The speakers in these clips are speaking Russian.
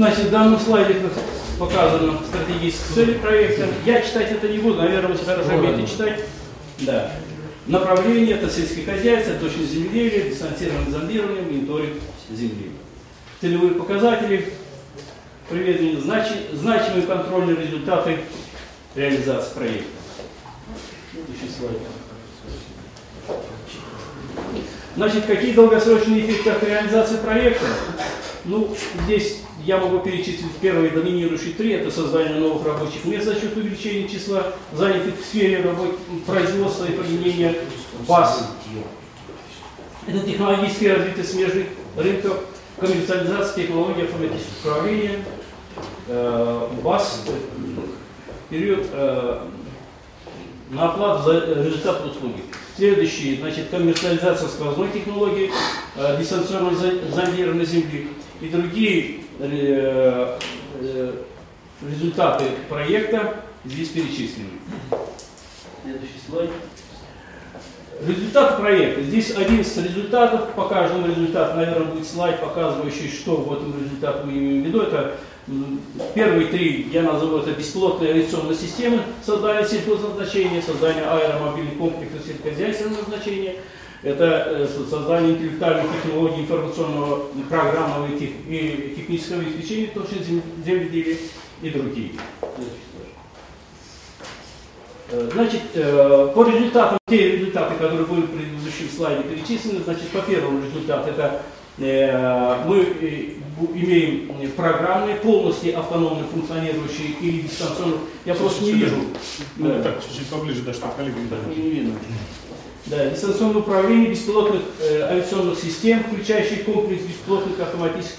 Значит, в данном слайде показаны стратегические цели проекта. Я читать это не буду, наверное, вы хорошо умеете читать. Да. Направление – это сельское хозяйство, точность земледелия, дистанцированное зондирование, мониторинг земли. Целевые показатели, приведены значи, значимые контрольные результаты реализации проекта. Значит, какие долгосрочные эффекты от реализации проекта? Ну, здесь я могу перечислить первые доминирующие три. Это создание новых рабочих мест за счет увеличения числа занятых в сфере работ... производства и применения баз. Это технологически развитие смежных рынков, коммерциализация технологий автоматического управления, э, период э, на оплату за результат услуги. Следующий, значит, коммерциализация сквозной технологии, э, дистанционного зондирования земли и другие э, э, результаты проекта здесь перечислены. Следующий слайд. Результат проекта. Здесь 11 результатов. По каждому результату, наверное, будет слайд, показывающий, что в этом результате мы имеем в виду. Это Первые три я назову это бесплотные авиационные системы создания сельхозназначения, создание аэромобильных комплексов сельскохозяйственного назначения, это э, создание интеллектуальных технологий информационного, программного и технического обеспечения точно земледелия и другие. Э, значит, э, по результатам, те результаты, которые были в предыдущем слайде перечислены, значит, по первому результату это мы имеем программные, полностью автономно функционирующие или дистанционно. Я просто не вижу. Ну, так, чуть-чуть поближе, да, чтобы коллеги не видно. Да, дистанционное управление беспилотных э, авиационных систем, включающий комплекс беспилотных автоматических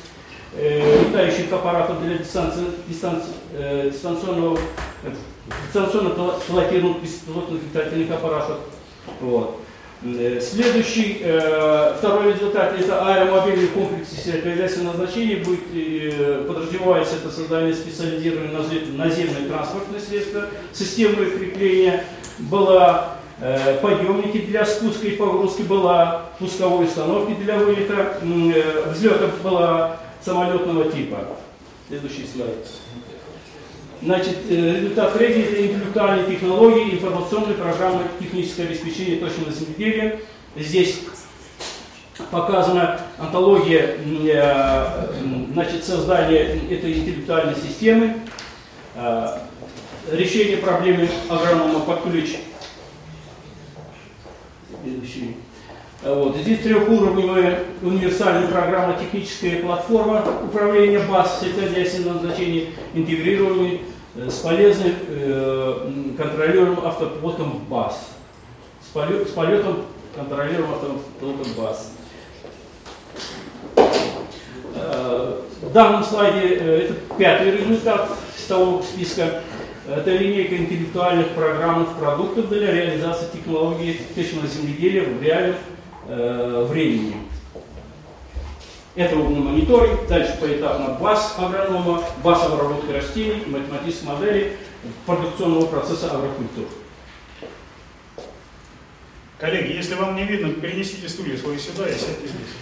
э, летающих аппаратов для дистанци, дистанци, э, дистанционного э, дистанционно пилотируемых беспилотных летательных аппаратов. Вот. Э, следующий, э, второй результат, это аэромобильный комплекс сельскохозяйственного назначения, будет, э, подразумевается это создание специализированной наземной транспортной средства, системы крепления была э, подъемники для спуска и погрузки была, пусковой установки для вылета, э, была самолетного типа. Следующий слайд. Значит, э, результат третий – это интеллектуальные технологии, информационные программы, техническое обеспечение точного земледелия. Здесь показана антология э, значит, создания этой интеллектуальной системы, э, решение проблемы агронома под ключ. Следующий. Вот. Здесь трехуровневая универсальная программа техническая платформа управления баз сельскохозяйственного назначения, интегрированный э, с полезным э, контролируемым автопилотом баз. С, полет, с полетом контролируемым автопилотом баз. Э, в данном слайде э, это пятый результат с того списка. Это линейка интеллектуальных программных продуктов для реализации технологии точного земледелия в реальных э, времени. Это умный мониторинг, дальше поэтапно баз агронома, баз обработки растений, математической модели продукционного процесса агрокультур. Коллеги, если вам не видно, перенесите стулья свои сюда и сядьте здесь.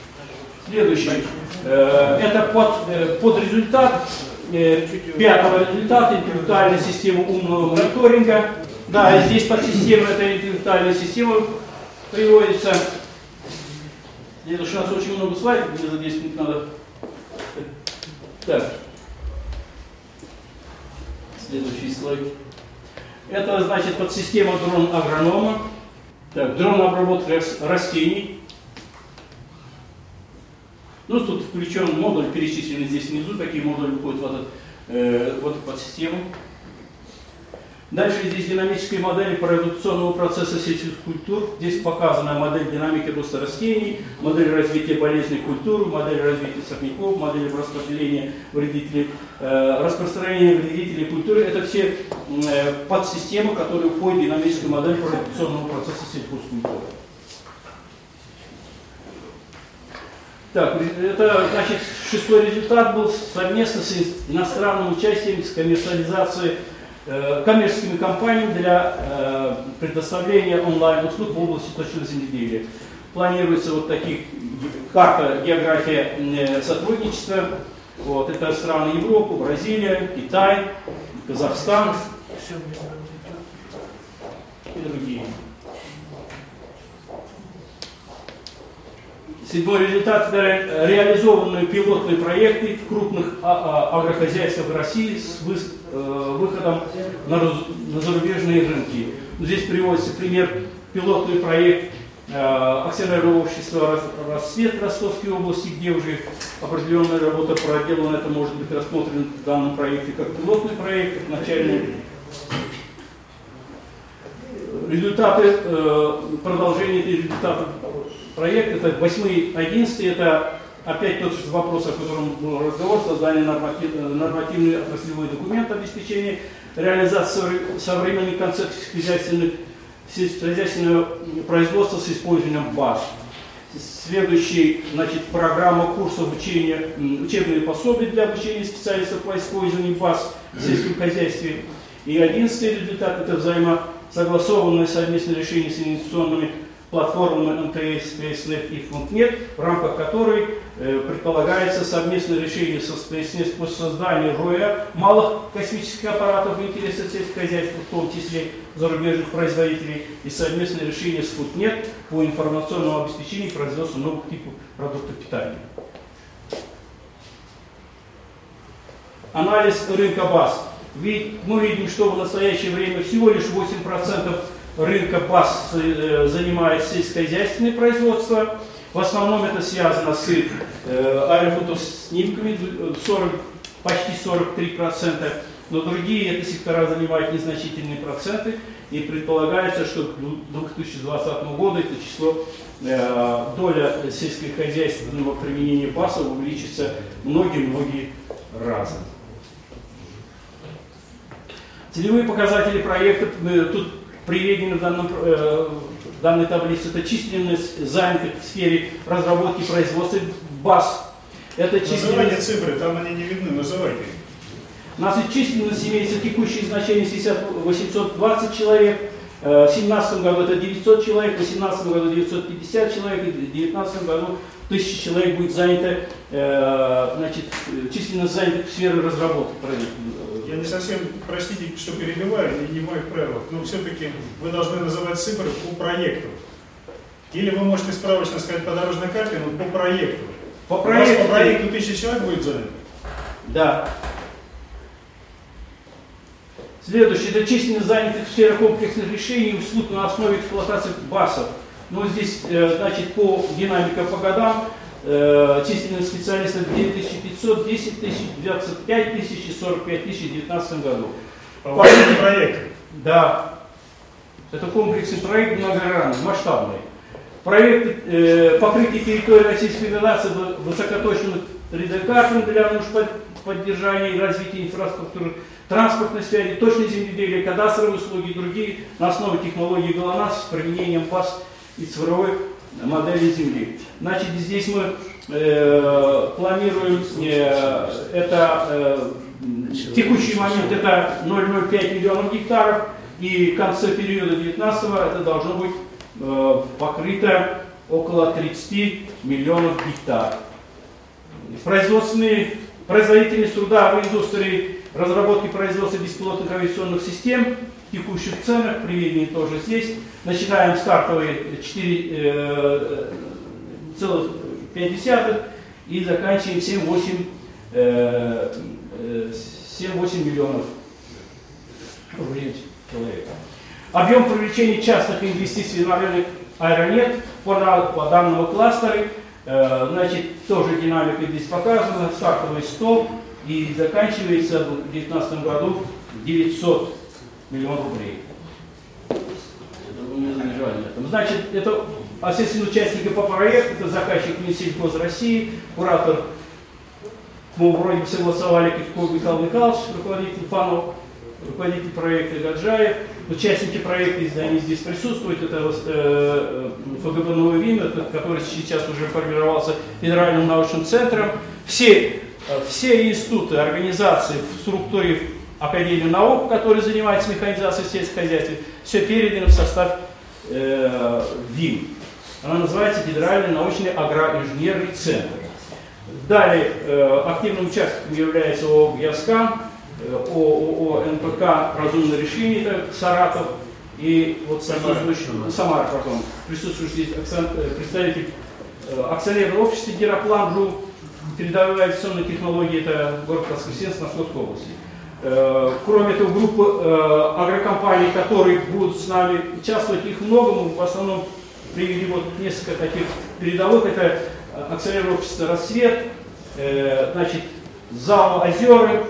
Следующий. Э, это под, э, под результат э, пятого результата интеллектуальная система умного мониторинга. Да, здесь под системой этой интеллектуальной системы приводится Следующий у нас очень много слайдов, мне за 10 минут надо. Так. Следующий слайд. Это значит подсистема дрон агронома. Так, дрон обработки растений. Ну, тут включен модуль, перечисленный здесь внизу, какие модули входят в, этот, э, в эту подсистему. Дальше здесь динамические модели продукционного процесса сельских культур. Здесь показана модель динамики роста растений, модель развития болезненной культуры, модель развития сорняков, модель распределения вредителей, э, распространения вредителей культуры. Это все э, подсистемы, которые входят в динамическую модель продукционного процесса сельхозкультуры. Так, это, значит, шестой результат был совместно с иностранным участием, с коммерциализацией коммерческими компаниями для э, предоставления онлайн-услуг в области точного земледелия. Планируется вот таких карта, география э, сотрудничества. Вот, это страны Европы, Бразилия, Китай, Казахстан и другие. Седьмой результат – это реализованные пилотные проекты в крупных а, а, агрохозяйствах России с э, выходом на зарубежные рынки. Здесь приводится пример пилотный проект э, акционерного общества «Рассвет» Ростовской области, где уже определенная работа проделана. Это может быть рассмотрено в данном проекте как пилотный проект, как начальный результаты, э, продолжение этих результатов проекта, это 8 11 это опять тот же вопрос, о котором был разговор, создание норматив, нормативный отраслевой документ обеспечения реализации современных концепций хозяйственных сельскохозяйственного производства с использованием баз. Следующий, значит, программа курсов обучения, учебные пособия для обучения специалистов по использованию баз в сельском хозяйстве. И одиннадцатый результат – это взаимосогласованное совместное решение с инвестиционными платформы МТС, КСНФ и Фунтнет, в рамках которой э, предполагается совместное решение со КСНФ по созданию роя малых космических аппаратов в интересах сельского хозяйства, в том числе зарубежных производителей, и совместное решение с Фунтнет по информационному обеспечению производства новых типов продуктов питания. Анализ рынка баз. Ведь мы видим, что в настоящее время всего лишь 8% рынка баз э, занимает сельскохозяйственное производство. В основном это связано с э, аэрофотоснимками, 40, почти 43%, но другие это сектора занимают незначительные проценты. И предполагается, что к 2020 году это число, э, доля сельскохозяйственного применения БАСа увеличится многие-многие разы. Целевые показатели проекта, тут приведены в, данном, э, в данной таблице, это численность занятых в сфере разработки и производства баз. Это численность... Называйте цифры, там они не видны, называйте. И численность имеется текущее значение 820 человек, в 2017 году это 900 человек, в 2018 году 950 человек, и в 2019 году 1000 человек будет занято, э, значит, численность занятых в сфере разработки я не совсем, простите, что перебиваю, и не в моих правилах, но все-таки вы должны называть цифры по проекту. Или вы можете справочно сказать по дорожной карте, но по проекту. По проекту. У вас по проекту тысяча человек будет занят? Да. Следующее, это численность занятых в сфере комплексных решений услуг на основе эксплуатации БАСов. Но здесь, э, значит, по динамике по годам Э, численность специалистов 9500, 10 тысяч, 25 тысяч и 45 тысяч в 2019 году. По вашему проекту? Да. Это комплексный проект многогранный, масштабный. Проект э, покрытия территории Российской Федерации высокоточным 3D-картами для нужд поддержания и развития инфраструктуры, транспортной связи, точной земледелия, кадастровые услуги и другие на основе технологии ГЛОНАСС с применением ПАС и цифровой модели Земли. Значит, здесь мы э, планируем, э, это э, текущий момент это 0,05 миллионов гектаров, и в конце периода 19 это должно быть э, покрыто около 30 миллионов гектаров. Производственные, производительность труда в индустрии разработки производства беспилотных авиационных систем текущих ценах, приведены тоже здесь. Начинаем стартовые 4,5 э, и заканчиваем 7-8 э, 7-8 миллионов рублей человека. Объем привлечения частных инвестиций на рынок Аэронет по, по данному кластеру, э, значит, тоже динамика здесь показана, стартовый 100 и заканчивается в 2019 году 900 миллионов рублей. Значит, это ответственные участники по проекту, это заказчик Минсельхоз России, куратор, мы вроде бы согласовали Китков Михаил Михайлович, руководитель ФАНО, руководитель проекта Гаджаев, участники проекта, они здесь присутствуют, это э, ФГБ «Новый ВИН», который сейчас уже формировался федеральным научным центром. Все, э, все институты, организации в структуре Академии наук, которые занимаются механизацией сельского хозяйства, все передано в состав э, ВИМ. Она называется Федеральный научный агроинженерный центр. Далее э, активным участником является ООО «Яскам», э, ООО «НПК. Разумное решение», это Саратов, и вот присутствующий, Самара, пардон, присутствующий здесь акцент- э, представитель э, акционерного общества «Героплан ЖУ», передовые авиационные технологии, это город Воскресенск Московской области. Э, Кроме этого, группы э, агрокомпаний, которые будут с нами участвовать, их много, мы в основном привели вот несколько таких передовых, это акционерное общество «Рассвет», э, значит, ЗАО «Озеры»,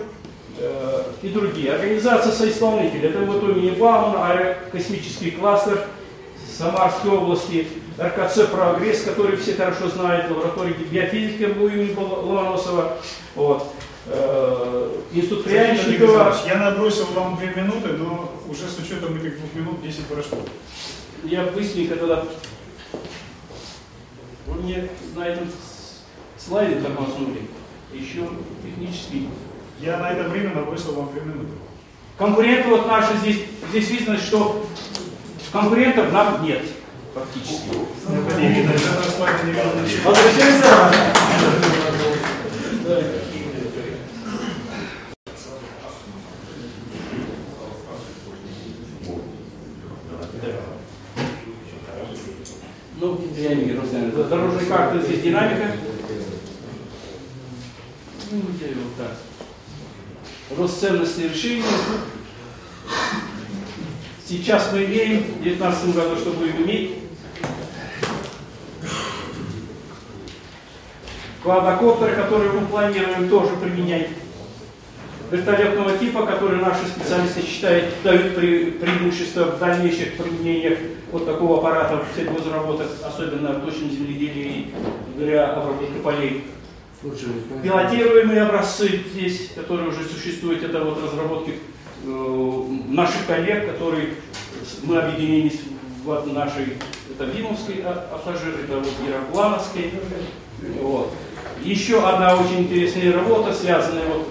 и другие. Организация соисполнителей. Это вот имени Баумана, аэрокосмический кластер Самарской области, РКЦ «Прогресс», который все хорошо знают, лаборатория биофизики у имени Ломоносова, вот. Э, Институт Пряничникова. Я набросил вам две минуты, но уже с учетом этих двух минут 10 прошло. Я быстренько тогда... Вы мне на этом слайде тормознули. Еще технический. Я на это время набросил вам две минуты. Конкуренты вот наши здесь, здесь видно, что конкурентов нам нет фактически. Ничего. Возвращаемся. Ну, я вижу, Руслан. Дорожная карта, здесь динамика. Ну, вот так. Рост ценности решения. Сейчас мы имеем, в 2019 году, что будем иметь, квадрокоптеры, которые мы планируем тоже применять, вертолетного типа, которые наши специалисты считают, дают пре- преимущество в дальнейших применениях вот такого аппарата в сельхозработах, особенно в точном земледелии и для обработки полей. Пилотируемые образцы здесь, которые уже существуют, это вот разработки э, наших коллег, которые мы объединились в нашей, это Вимовской а- это вот Яроплановской. Вот. Еще одна очень интересная работа, связанная вот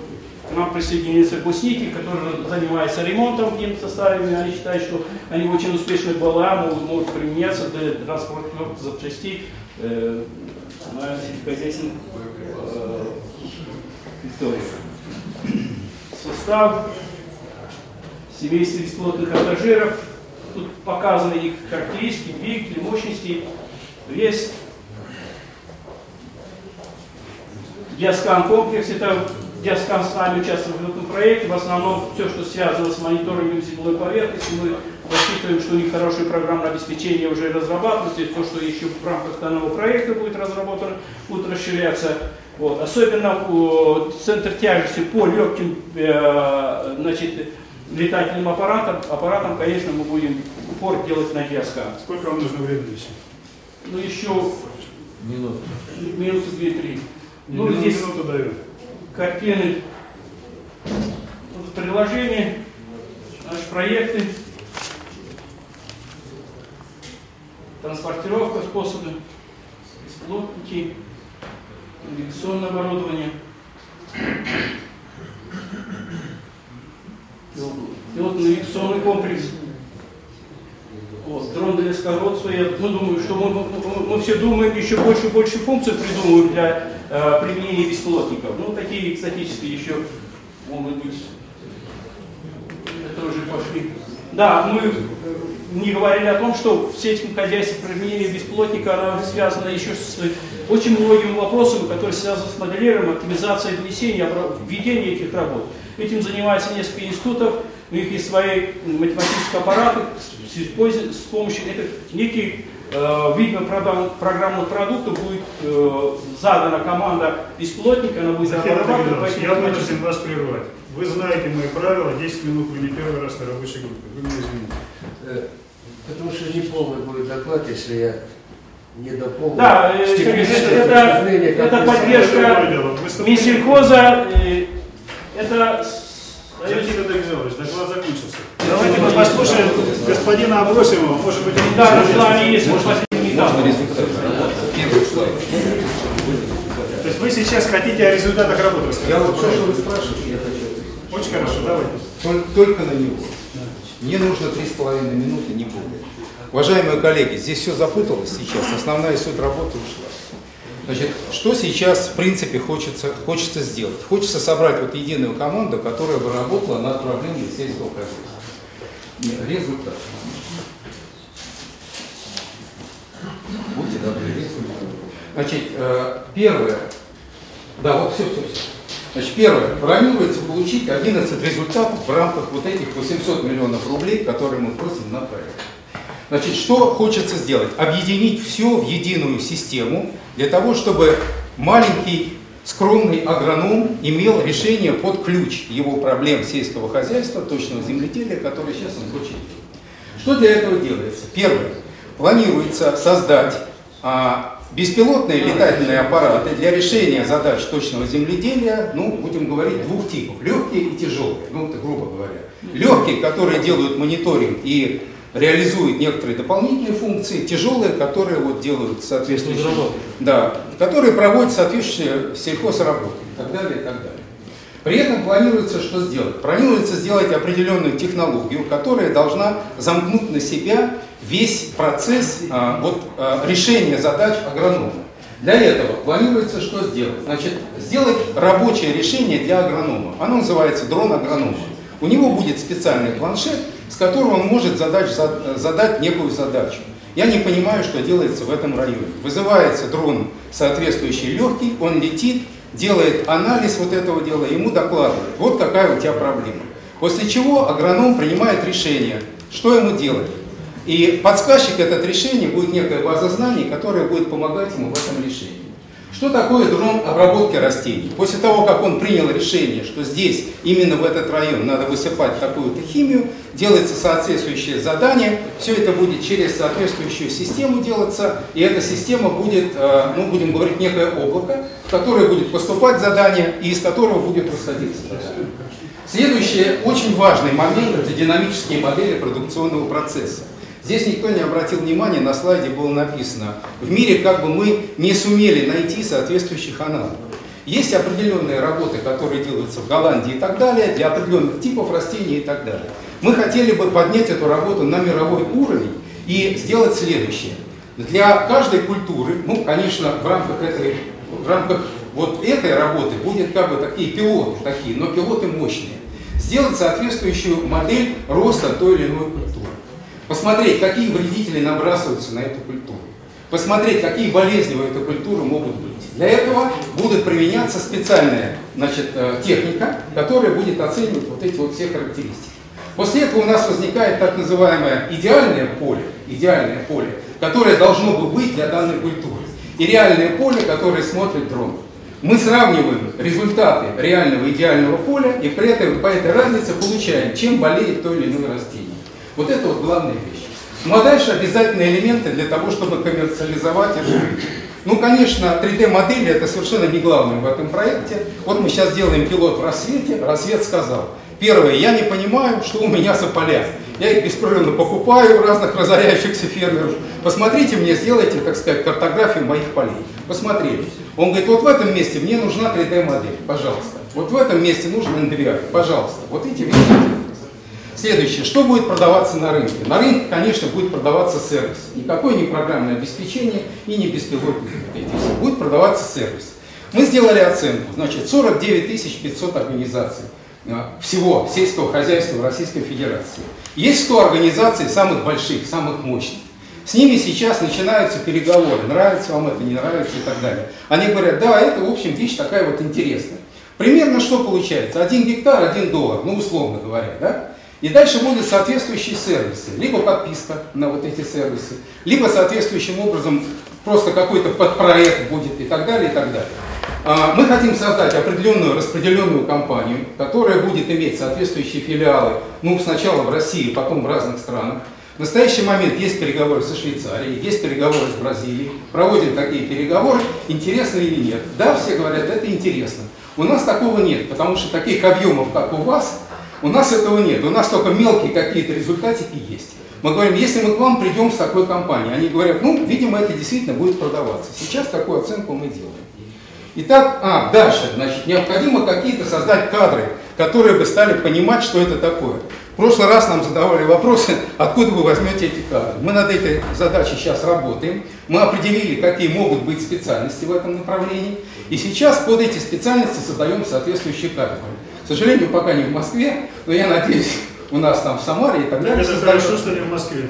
к нам присоединился Гусники, который занимается ремонтом генсоставами. Они считают, что они очень успешны в БЛА, могут, могут применяться для транспортировки запчастей э, на сельскохозяйственных э. Состав семейства бесплотных пассажиров. Тут показаны их характеристики, двигатели, мощности, вес. Диаскан комплекс, это Диаскан с нами участвует в этом проекте. В основном все, что связано с мониторингом земной поверхности, мы рассчитываем, что у них хорошее программное обеспечение уже разрабатывается, и то, что еще в рамках данного проекта будет разработано, будет расширяться. Вот. Особенно о, центр тяжести по легким э, значит, летательным аппаратам, аппаратам, конечно, мы будем упор делать на Диаскан. Сколько вам нужно времени еще? Ну еще минуты две-три. Ну, Минуту- здесь даю. картины, вот приложения, наши проекты, транспортировка, способы, бесплотники, навигационное оборудование, пилотно-навигационный комплекс, вот, дрон для скородства. Я ну, думаю, что мы, мы- мы все думаем, еще больше и больше функций придумываем для э, применения беспилотников. Ну, такие экзотические еще могут быть. Это уже пошли. Да, мы не говорили о том, что в сельском хозяйстве применение бесплотника оно связано еще с очень многими вопросами, которые связаны с моделированием, оптимизацией внесения, введения этих работ. Этим занимается несколько институтов, у них есть свои математические аппараты, с, с помощью этих неких э, видно программных продуктов будет э, задана команда бесплотника, она будет этим я вынужден вас прервать. Вы знаете мои правила, 10 минут вы не первый раз на рабочей группе. Вы меня извините. Э, Потому что не полный будет доклад, если я не дополню. Да, э, Сергей, это- это вы поддержка. Минсельхоза, это Никита Александрович, доклад закончился. Давайте мы послушаем господина Абросимова. Может быть, он Да, с нами есть, может, последний этап. То есть вы сейчас хотите о результатах работы рассказать? Я вот то, что вы спрашиваете, я хочу ответить. Очень хорошо, давайте. Тол- Только на него. Мне нужно три с половиной минуты, не более. Уважаемые коллеги, здесь все запуталось сейчас, основная суть работы ушла. Значит, что сейчас, в принципе, хочется, хочется сделать? Хочется собрать вот единую команду, которая бы работала над проблемой сельского хозяйства. Результат. Будьте добры, результат. Значит, э, первое. Да, вот все, все, все. Значит, первое. Планируется получить 11 результатов в рамках вот этих 800 миллионов рублей, которые мы просим на проект. Значит, что хочется сделать? Объединить все в единую систему для того, чтобы маленький скромный агроном имел решение под ключ его проблем сельского хозяйства, точного земледелия, которое сейчас он хочет. Что для этого делается? Первое. Планируется создать а, беспилотные летательные аппараты для решения задач точного земледелия, ну, будем говорить, двух типов. Легкие и тяжелые, ну, это грубо говоря. Легкие, которые делают мониторинг и реализуют некоторые дополнительные функции, тяжелые, которые вот делают соответствующие, да, которые проводят соответствующие сельхозработы и так далее, и так далее. При этом планируется что сделать? Планируется сделать определенную технологию, которая должна замкнуть на себя весь процесс а, вот, а, решения задач агронома. Для этого планируется что сделать? Значит, сделать рабочее решение для агронома. Оно называется дрон агронома. У него будет специальный планшет, с которого он может задать, задать некую задачу. Я не понимаю, что делается в этом районе. Вызывается дрон соответствующий легкий, он летит, делает анализ вот этого дела, ему докладывает, вот какая у тебя проблема. После чего агроном принимает решение, что ему делать. И подсказчик этот решение будет некая база знаний, которая будет помогать ему в этом решении. Что такое дрон обработки растений? После того, как он принял решение, что здесь, именно в этот район, надо высыпать такую-то химию, делается соответствующее задание, все это будет через соответствующую систему делаться, и эта система будет, э, ну, будем говорить, некое облако, в которое будет поступать задание, и из которого будет расходиться. Следующий очень важный момент – это динамические модели продукционного процесса. Здесь никто не обратил внимания, на слайде было написано, в мире как бы мы не сумели найти соответствующих аналогов. Есть определенные работы, которые делаются в Голландии и так далее, для определенных типов растений и так далее. Мы хотели бы поднять эту работу на мировой уровень и сделать следующее. Для каждой культуры, ну, конечно, в рамках этой, в рамках вот этой работы будет как бы такие пилоты, такие, но пилоты мощные. Сделать соответствующую модель роста той или иной культуры. Посмотреть, какие вредители набрасываются на эту культуру. Посмотреть, какие болезни у этой культуры могут быть. Для этого будет применяться специальная значит, э, техника, которая будет оценивать вот эти вот все характеристики. После этого у нас возникает так называемое идеальное поле, идеальное поле, которое должно бы быть для данной культуры. И реальное поле, которое смотрит дрон. Мы сравниваем результаты реального идеального поля и при этом по этой разнице получаем, чем болеет то или иное растение. Вот это вот главная вещь. Ну а дальше обязательные элементы для того, чтобы коммерциализовать это. Ну, конечно, 3D-модели это совершенно не главное в этом проекте. Вот мы сейчас делаем пилот в рассвете. Рассвет сказал, первое, я не понимаю, что у меня за поля. Я их беспрерывно покупаю у разных разоряющихся фермеров. Посмотрите мне, сделайте, так сказать, картографию моих полей. Посмотрели. Он говорит, вот в этом месте мне нужна 3D-модель, пожалуйста. Вот в этом месте нужен NDVI, пожалуйста. Вот эти вещи Следующее. Что будет продаваться на рынке? На рынке, конечно, будет продаваться сервис. Никакое не программное обеспечение и не беспилотники. Будет продаваться сервис. Мы сделали оценку. Значит, 49 500 организаций а, всего сельского хозяйства в Российской Федерации. Есть 100 организаций самых больших, самых мощных. С ними сейчас начинаются переговоры, нравится вам это, не нравится и так далее. Они говорят, да, это, в общем, вещь такая вот интересная. Примерно что получается? Один гектар, один доллар, ну, условно говоря, да? И дальше будут соответствующие сервисы, либо подписка на вот эти сервисы, либо соответствующим образом просто какой-то подпроект будет и так далее, и так далее. А, мы хотим создать определенную распределенную компанию, которая будет иметь соответствующие филиалы, ну, сначала в России, потом в разных странах. В настоящий момент есть переговоры со Швейцарией, есть переговоры с Бразилией, проводим такие переговоры, интересно или нет. Да, все говорят, это интересно. У нас такого нет, потому что таких объемов, как у вас, у нас этого нет, у нас только мелкие какие-то результатики есть. Мы говорим, если мы к вам придем с такой компанией, они говорят, ну, видимо, это действительно будет продаваться. Сейчас такую оценку мы делаем. Итак, а, дальше, значит, необходимо какие-то создать кадры, которые бы стали понимать, что это такое. прошлый раз нам задавали вопросы, откуда вы возьмете эти кадры. Мы над этой задачей сейчас работаем. Мы определили, какие могут быть специальности в этом направлении. И сейчас под эти специальности создаем соответствующие кадры. К сожалению, пока не в Москве, но я надеюсь, у нас там в Самаре и так далее. это создаем. хорошо, что не в Москве.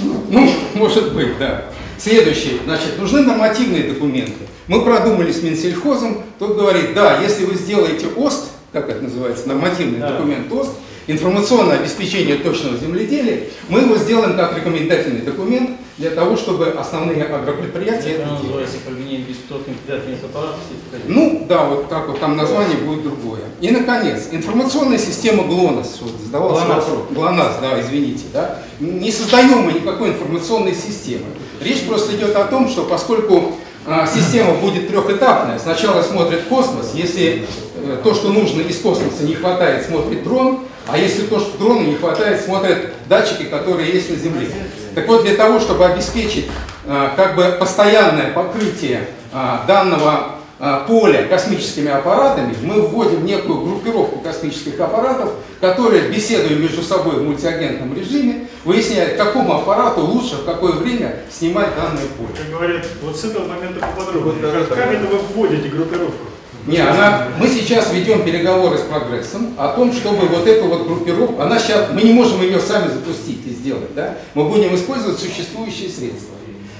Ну, может быть, да. Следующее, значит, нужны нормативные документы. Мы продумали с Минсельхозом, тот говорит, да, если вы сделаете ОСТ, как это называется, нормативный Да. документ ОСТ, информационное обеспечение точного земледелия, мы его сделаем как рекомендательный документ для того, чтобы основные агропредприятия Это называется применение беспилотных летательных аппаратов. Ну, да, вот так вот там название будет другое. И, наконец, информационная система ГЛОНАСС. Вот задавался ГЛОНАСС. вопрос. ГЛОНАСС, да, извините, да. Не создаем мы никакой информационной системы. Речь просто идет о том, что поскольку а, система будет трехэтапная, сначала смотрит космос, если э, то, что нужно из космоса не хватает, смотрит дрон, а если то, что дрону не хватает, смотрят датчики, которые есть на Земле. Так вот, для того, чтобы обеспечить а, как бы постоянное покрытие а, данного а, поля космическими аппаратами, мы вводим некую группировку космических аппаратов, которые, беседуя между собой в мультиагентном режиме, выясняют, какому аппарату лучше в какое время снимать данное поле. Как говорят, вот с этого момента поподробнее. Как, как это вы вводите группировку? Не, она, мы сейчас ведем переговоры с прогрессом о том, чтобы вот эту вот группировку, она сейчас, мы не можем ее сами запустить и сделать, да? Мы будем использовать существующие средства.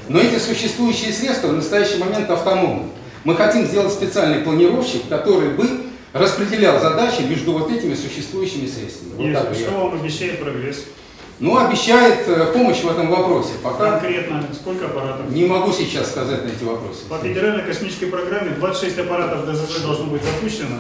Но эти существующие средства в настоящий момент автономны. Мы хотим сделать специальный планировщик, который бы распределял задачи между вот этими существующими средствами. Вот я. что вам обещает прогресс? Ну, обещает э, помощь в этом вопросе. Пока Конкретно, сколько аппаратов? не могу сейчас сказать на эти вопросы. По федеральной космической программе 26 аппаратов ДЗЗ должно быть запущено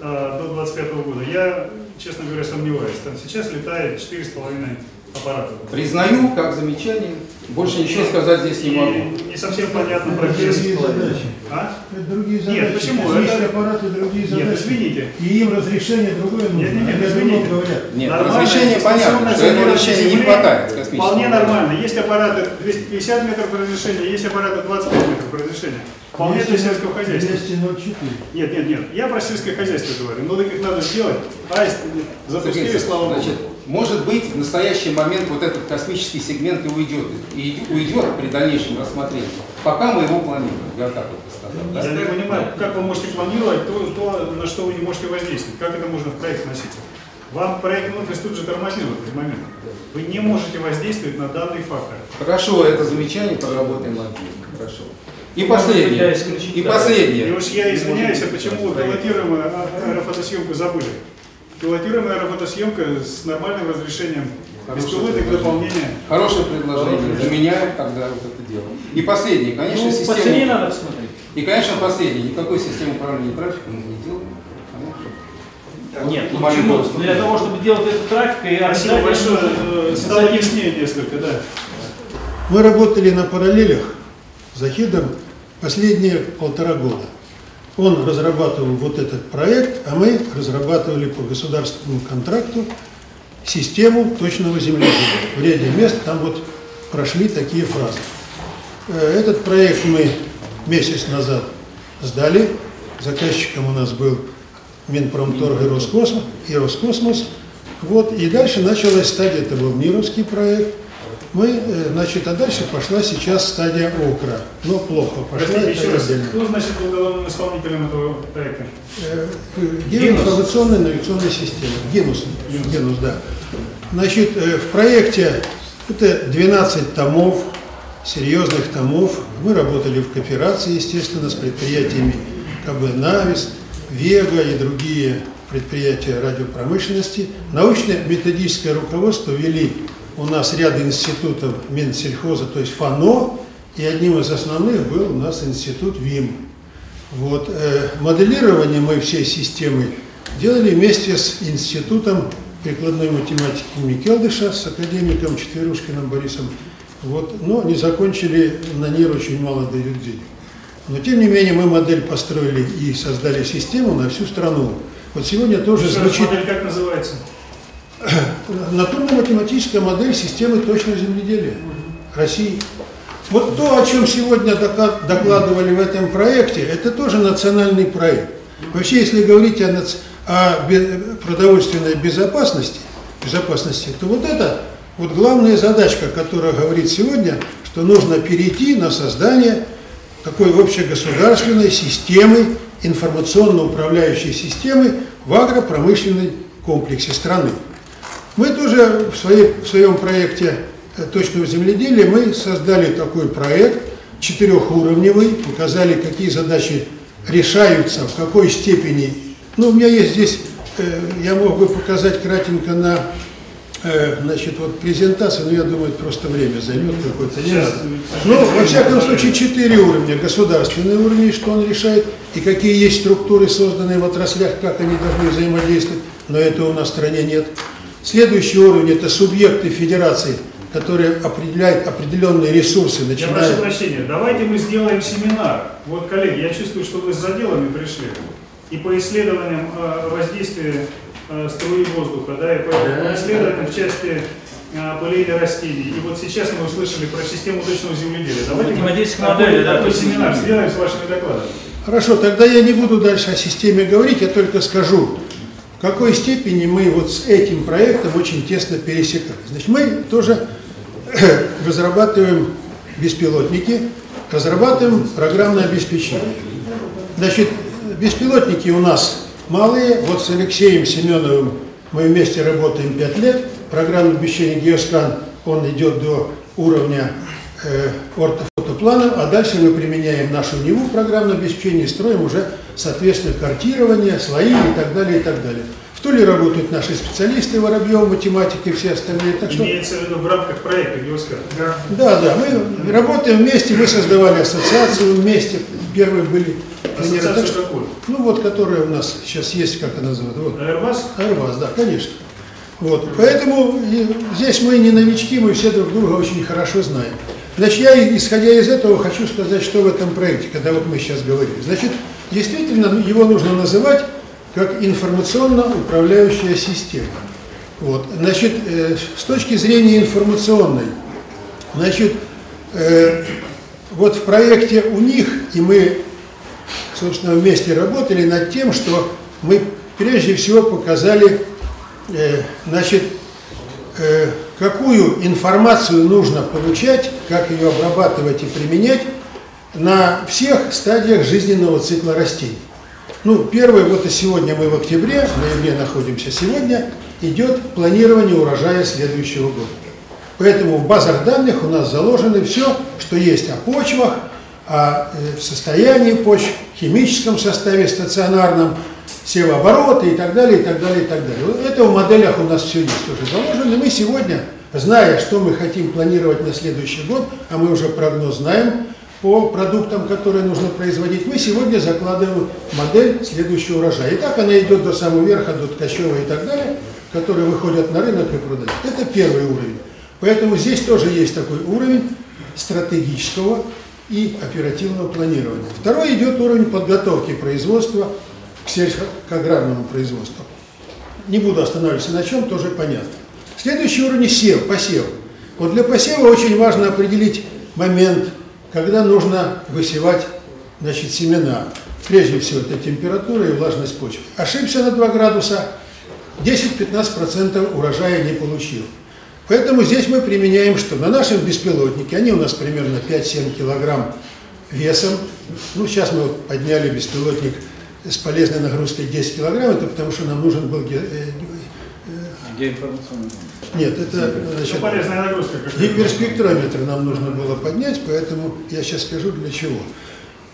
э, до 2025 года. Я, честно говоря, сомневаюсь. Там сейчас летает 4,5 аппаратов. Признаю, как замечание. Больше ничего сказать здесь не могу. Не совсем понятно прогресс. Другие задачи. А? Это другие задачи. Нет, почему? Космические Это- аппараты другие Нет, задачи. извините. И им разрешение другое нужно. Нет, нет, нет, извините. говорят. Нет, Нормально, разрешение понятно, что этого замеры решения не хватает. Вполне нормально. Есть аппараты 250 метров разрешения, есть аппараты 25 метров разрешения. Вполне для сельского хозяйства. 204. Нет, нет, нет. Я про сельское хозяйство говорю. Но так их надо сделать. Аист запустили, слава богу. Может быть, в настоящий момент вот этот космический сегмент и уйдет, и уйдет при дальнейшем рассмотрении. Пока мы его планируем, я так вот сказал. да. Я не понимаю, как вы можете планировать то, то, на что вы не можете воздействовать. Как это можно в проект носить? Вам проект офис тут же тормозил в этот момент. Вы не можете воздействовать на данный фактор. Хорошо, это замечание проработаем отдельно. Хорошо. И последнее. И да. И последнее. уж я извиняюсь, а почему вы пилотируемую аэрофотосъемку забыли? Пилотируемая аэрофотосъемка с нормальным разрешением, предложение. дополнения. Хорошее предложение. Заменяем тогда вот это дело. И последнее, конечно, Ну, по система. надо посмотреть. И, конечно, последнее. Никакой системы управления трафиком мы не делаем. Нет, ну почему? Для того, чтобы делать этот трафик и Спасибо большое. Э, Стало яснее несколько, да. Мы работали на параллелях с Захидом последние полтора года. Он разрабатывал вот этот проект, а мы разрабатывали по государственному контракту систему точного земледелия. В ряде мест там вот прошли такие фразы. Э, Этот проект мы месяц назад сдали. Заказчиком у нас был Минпромторг и Роскосмос. И Роскосмос. Вот, и дальше началась стадия, это был Мировский проект. Мы, э, значит, а дальше пошла сейчас стадия ОКРА. Но плохо пошла. Простите, это еще раз. Кто значит был главным исполнителем этого проекта? Э, Геоинформационная навигационная система. Генус. Генус, да. Значит, э, в проекте это 12 томов, серьезных томов. Мы работали в кооперации, естественно, с предприятиями КБ «Навис», «Вега» и другие предприятия радиопромышленности. Научно-методическое руководство вели у нас ряд институтов Минсельхоза, то есть ФАНО, и одним из основных был у нас институт ВИМ. Вот, э, моделирование мы всей системы делали вместе с Институтом прикладной математики имени Келдыша, с академиком Четверушкиным Борисом. Вот, но не закончили, на НИР очень мало дают денег. Но тем не менее мы модель построили и создали систему на всю страну. Вот сегодня тоже раз, звучит модель как называется? Натурно-математическая модель системы точного земледелия России. Вот то, о чем сегодня докладывали в этом проекте, это тоже национальный проект. Вообще, если говорить о, нац- о продовольственной безопасности, безопасности, то вот это вот главная задачка, которая говорит сегодня, что нужно перейти на создание такой общегосударственной системы, информационно-управляющей системы в агропромышленной комплексе страны. Мы тоже в, своей, в своем проекте э, точного земледелия мы создали такой проект четырехуровневый, показали, какие задачи решаются, в какой степени. Ну, у меня есть здесь, э, я мог бы показать кратенько на э, значит, вот презентацию, но я думаю, это просто время займет какое-то. Ну, во всяком случае, четыре уровня. Государственный уровень, что он решает, и какие есть структуры, созданные в отраслях, как они должны взаимодействовать, но этого у нас в стране нет. Следующий уровень – это субъекты федерации, которые определяют определенные ресурсы, Я прошу начиная... прощения, давайте мы сделаем семинар. Вот, коллеги, я чувствую, что вы с заделами пришли. И по исследованиям э, воздействия э, струи воздуха, да, и по, по исследованиям в части э, пыления растений. И вот сейчас мы услышали про систему точного земледелия. Давайте мы модели, да, такой семинар сделаем с вашими докладами. Хорошо, тогда я не буду дальше о системе говорить, я только скажу, в какой степени мы вот с этим проектом очень тесно пересекались. Значит, мы тоже разрабатываем беспилотники, разрабатываем программное обеспечение. Значит, беспилотники у нас малые, вот с Алексеем Семеновым мы вместе работаем 5 лет, программное обеспечение Геоскан, он идет до уровня э, ортофотопланов, а дальше мы применяем нашу НИВУ программное обеспечение и строим уже, соответственно, картирование, слои и так далее, и так далее. В Туле работают наши специалисты, Воробьев, математики и все остальные. Так что, Имеется в виду в рамках проекта Геоскар. да, да, мы работаем вместе, мы создавали ассоциацию вместе, первые были тренеры. Так Ассоциацию что- какую? ну вот, которая у нас сейчас есть, как она называется, вот. Airbus? Арваз, да, конечно. Вот, поэтому и здесь мы не новички, мы все друг друга очень хорошо знаем. Значит, я, исходя из этого, хочу сказать, что в этом проекте, когда вот мы сейчас говорили. Значит, действительно, его нужно называть как информационно-управляющая система. Вот, значит, э, с точки зрения информационной, значит, э, вот в проекте у них, и мы собственно, вместе работали над тем, что мы прежде всего показали, э, значит, э, какую информацию нужно получать, как ее обрабатывать и применять на всех стадиях жизненного цикла растений. Ну, первое, вот и сегодня мы в октябре, в ноябре находимся сегодня, идет планирование урожая следующего года. Поэтому в базах данных у нас заложено все, что есть о почвах, о э, состоянии почв, химическом составе стационарном, севообороты и так далее, и так далее, и так далее. Это в моделях у нас все есть уже заложено. И мы сегодня, зная, что мы хотим планировать на следующий год, а мы уже прогноз знаем по продуктам, которые нужно производить, мы сегодня закладываем модель следующего урожая. И так она идет до самого верха, до Ткачева и так далее, которые выходят на рынок и продают. Это первый уровень. Поэтому здесь тоже есть такой уровень стратегического и оперативного планирования. Второй идет уровень подготовки производства к сельскохаграрному производству. Не буду останавливаться на чем, тоже понятно. Следующий уровень сев, посев. Вот для посева очень важно определить момент, когда нужно высевать значит, семена. Прежде всего, это температура и влажность почвы. Ошибся на 2 градуса, 10-15% урожая не получил. Поэтому здесь мы применяем что? На нашем беспилотнике, они у нас примерно 5-7 килограмм весом. Ну, сейчас мы подняли беспилотник с полезной нагрузкой 10 килограмм, это потому что нам нужен был... ге- э, Геоинформационный. Нет, это Ну, значит, полезная нагрузка. Гиперспектрометр нам нужно было поднять, поэтому я сейчас скажу для чего.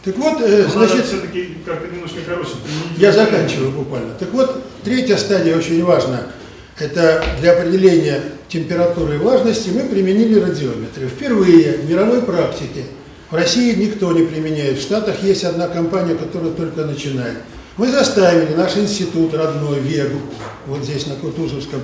Так вот, э, Значит, значит, все-таки как-то немножко короче. я заканчиваю буквально. Так вот, третья стадия очень важна. Это для определения температуры и влажности мы применили радиометры. Впервые в мировой практике в России никто не применяет. В Штатах есть одна компания, которая только начинает. Мы заставили наш институт родной, ВЕГУ, вот здесь на Кутузовском,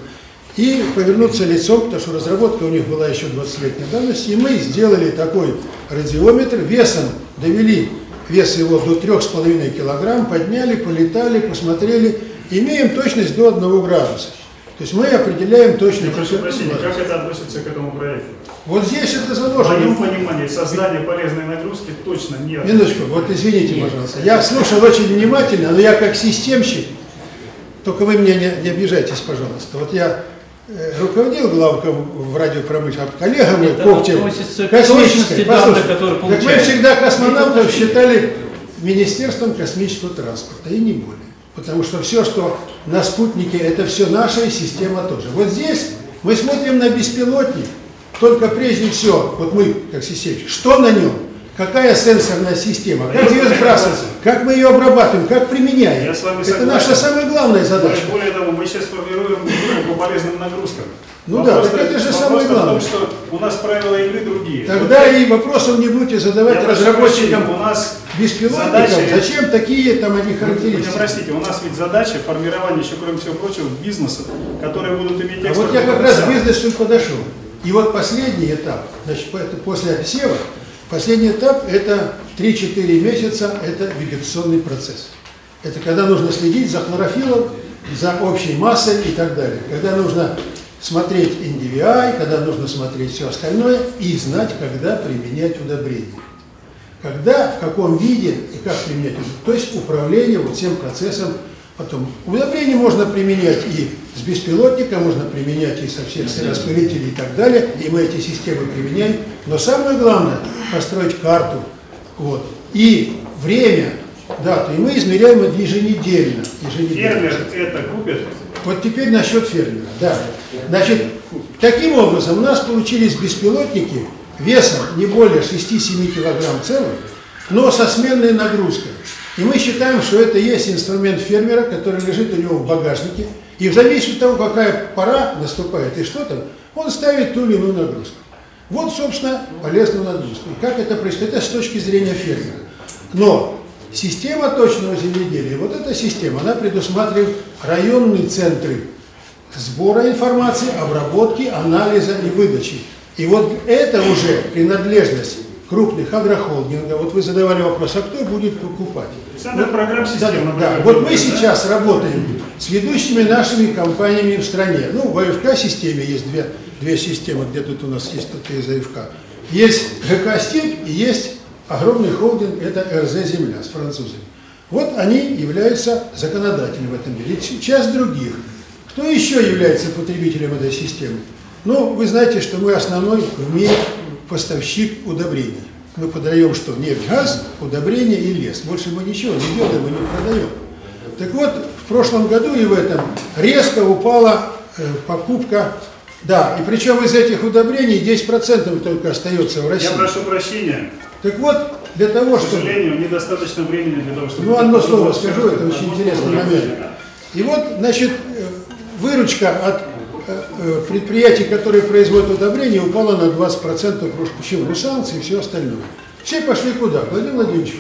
и повернуться лицом, потому что разработка у них была еще 20-летней давности, и мы сделали такой радиометр, весом довели вес его до 3,5 килограмм, подняли, полетали, посмотрели, имеем точность до 1 градуса. То есть мы определяем Я точность. прошу прощения, как это относится к этому проекту? Вот здесь это В моем заложено. понимании создание полезной нагрузки точно нет. Минуточку, вот извините, пожалуйста. Я слушал очень внимательно, но я как системщик, только вы меня не, не обижайтесь, пожалуйста. Вот я э, руководил главком в радиопромышленности, а коллега мой, Коптев, космической, точности данных, так мы всегда космонавтов считали Министерством космического транспорта, и не более. Потому что все, что на спутнике, это все наша и система тоже. Вот здесь мы смотрим на беспилотник, только прежде всего, вот мы, как системщик, что на нем? Какая сенсорная система? Как ее сбрасывать? Как мы ее обрабатываем? Как применяем? Я с вами Это наша самая главная задача. Более того, мы сейчас формируем по полезным нагрузкам. Ну да, так это же вопрос самое в том, главное. что у нас правила игры другие. Тогда и вопросов не будете задавать разработчикам у нас беспилотников. задача- Зачем такие там они Вы характеристики? простите, у нас ведь задача формирования, еще кроме всего прочего, бизнесов, которые будут иметь А вот я как раз к бизнесу подошел. И вот последний этап, значит, после сева, последний этап это 3-4 месяца, это вегетационный процесс. Это когда нужно следить за хлорофилом, за общей массой и так далее. Когда нужно смотреть NDVI, когда нужно смотреть все остальное и знать, когда применять удобрения. Когда, в каком виде и как применять. То есть управление вот всем процессом. Потом удобрения можно применять и с беспилотника, можно применять и со всех распылителей и так далее. И мы эти системы применяем. Но самое главное построить карту. Вот. И время, дату. И мы измеряем это еженедельно. еженедельно. Фермер это купит, Вот теперь насчет фермера. Да. Значит, таким образом у нас получились беспилотники весом не более 6-7 килограмм целых, но со сменной нагрузкой. И мы считаем, что это есть инструмент фермера, который лежит у него в багажнике. И в зависимости от того, какая пора наступает и что там, он ставит ту или иную нагрузку. Вот, собственно, полезную нагрузку. Как это происходит? Это с точки зрения фермера. Но система точного земледелия, вот эта система, она предусматривает районные центры сбора информации, обработки, анализа и выдачи. И вот это уже принадлежность крупных агрохолдингов. Вот вы задавали вопрос, а кто будет покупать? Центр программ Да, системы. да. Вот мы сейчас работаем с ведущими нашими компаниями в стране. Ну, в АФК-системе есть две, две системы, где тут у нас есть тут из АФК. Есть ГК «Степь» и есть огромный холдинг, это РЗ «Земля» с французами. Вот они являются законодателем в этом. И часть других. Кто еще является потребителем этой системы? Ну, вы знаете, что мы основной в мире поставщик удобрений. Мы подаем что? Нефть, газ, удобрения и лес. Больше мы ничего не делаем, мы не продаем. Так вот, в прошлом году и в этом резко упала э, покупка, да, и причем из этих удобрений 10% только остается в России. Я прошу прощения. Так вот, для того, К чтобы... сожалению, недостаточно времени для того, чтобы... Ну, одно слово скажу, это очень интересный момент. И вот, значит, э, выручка от предприятий, которые производят удобрения, упала на 20%. Просто почему? Ну, санкции и все остальное. Все пошли куда? К Владимиру Владимировичу.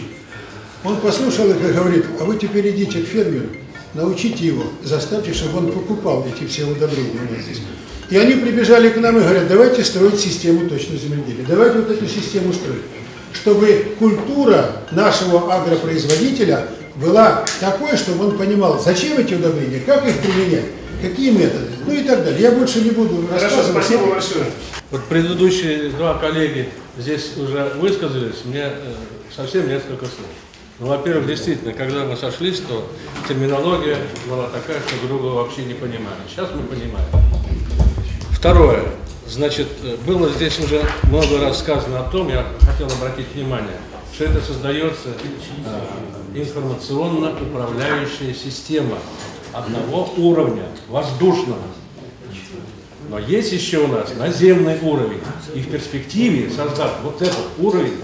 Он послушал их и говорит, а вы теперь идите к фермеру, научите его, заставьте, чтобы он покупал эти все удобрения у нас здесь. И они прибежали к нам и говорят, давайте строить систему точного земледелия, давайте вот эту систему строить, чтобы культура нашего агропроизводителя была такой, чтобы он понимал, зачем эти удобрения, как их применять, какие методы, ну и так далее. Я больше не буду Хорошо, рассказывать. спасибо большое. Вот предыдущие два коллеги здесь уже высказались, мне э, совсем несколько слов. Ну, во-первых, действительно, когда мы сошлись, то терминология была такая, что друг друга вообще не понимали. Сейчас мы понимаем. Второе. Значит, э, было здесь уже много раз сказано о том, я хотел обратить внимание, что это создается э, информационно-управляющая система одного уровня, воздушного. Но есть еще у нас наземный уровень. И в перспективе, создав вот этот уровень,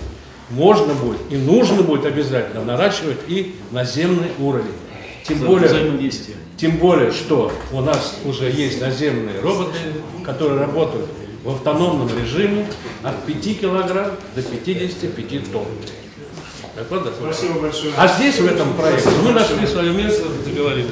можно будет и нужно будет обязательно наращивать и наземный уровень. Тем более, тем более, что у нас уже есть наземные роботы, которые работают в автономном режиме от 5 килограмм до 55 тонн. Так вот, да. Спасибо большое. А здесь, в этом проекте, мы нашли свое место, договорились.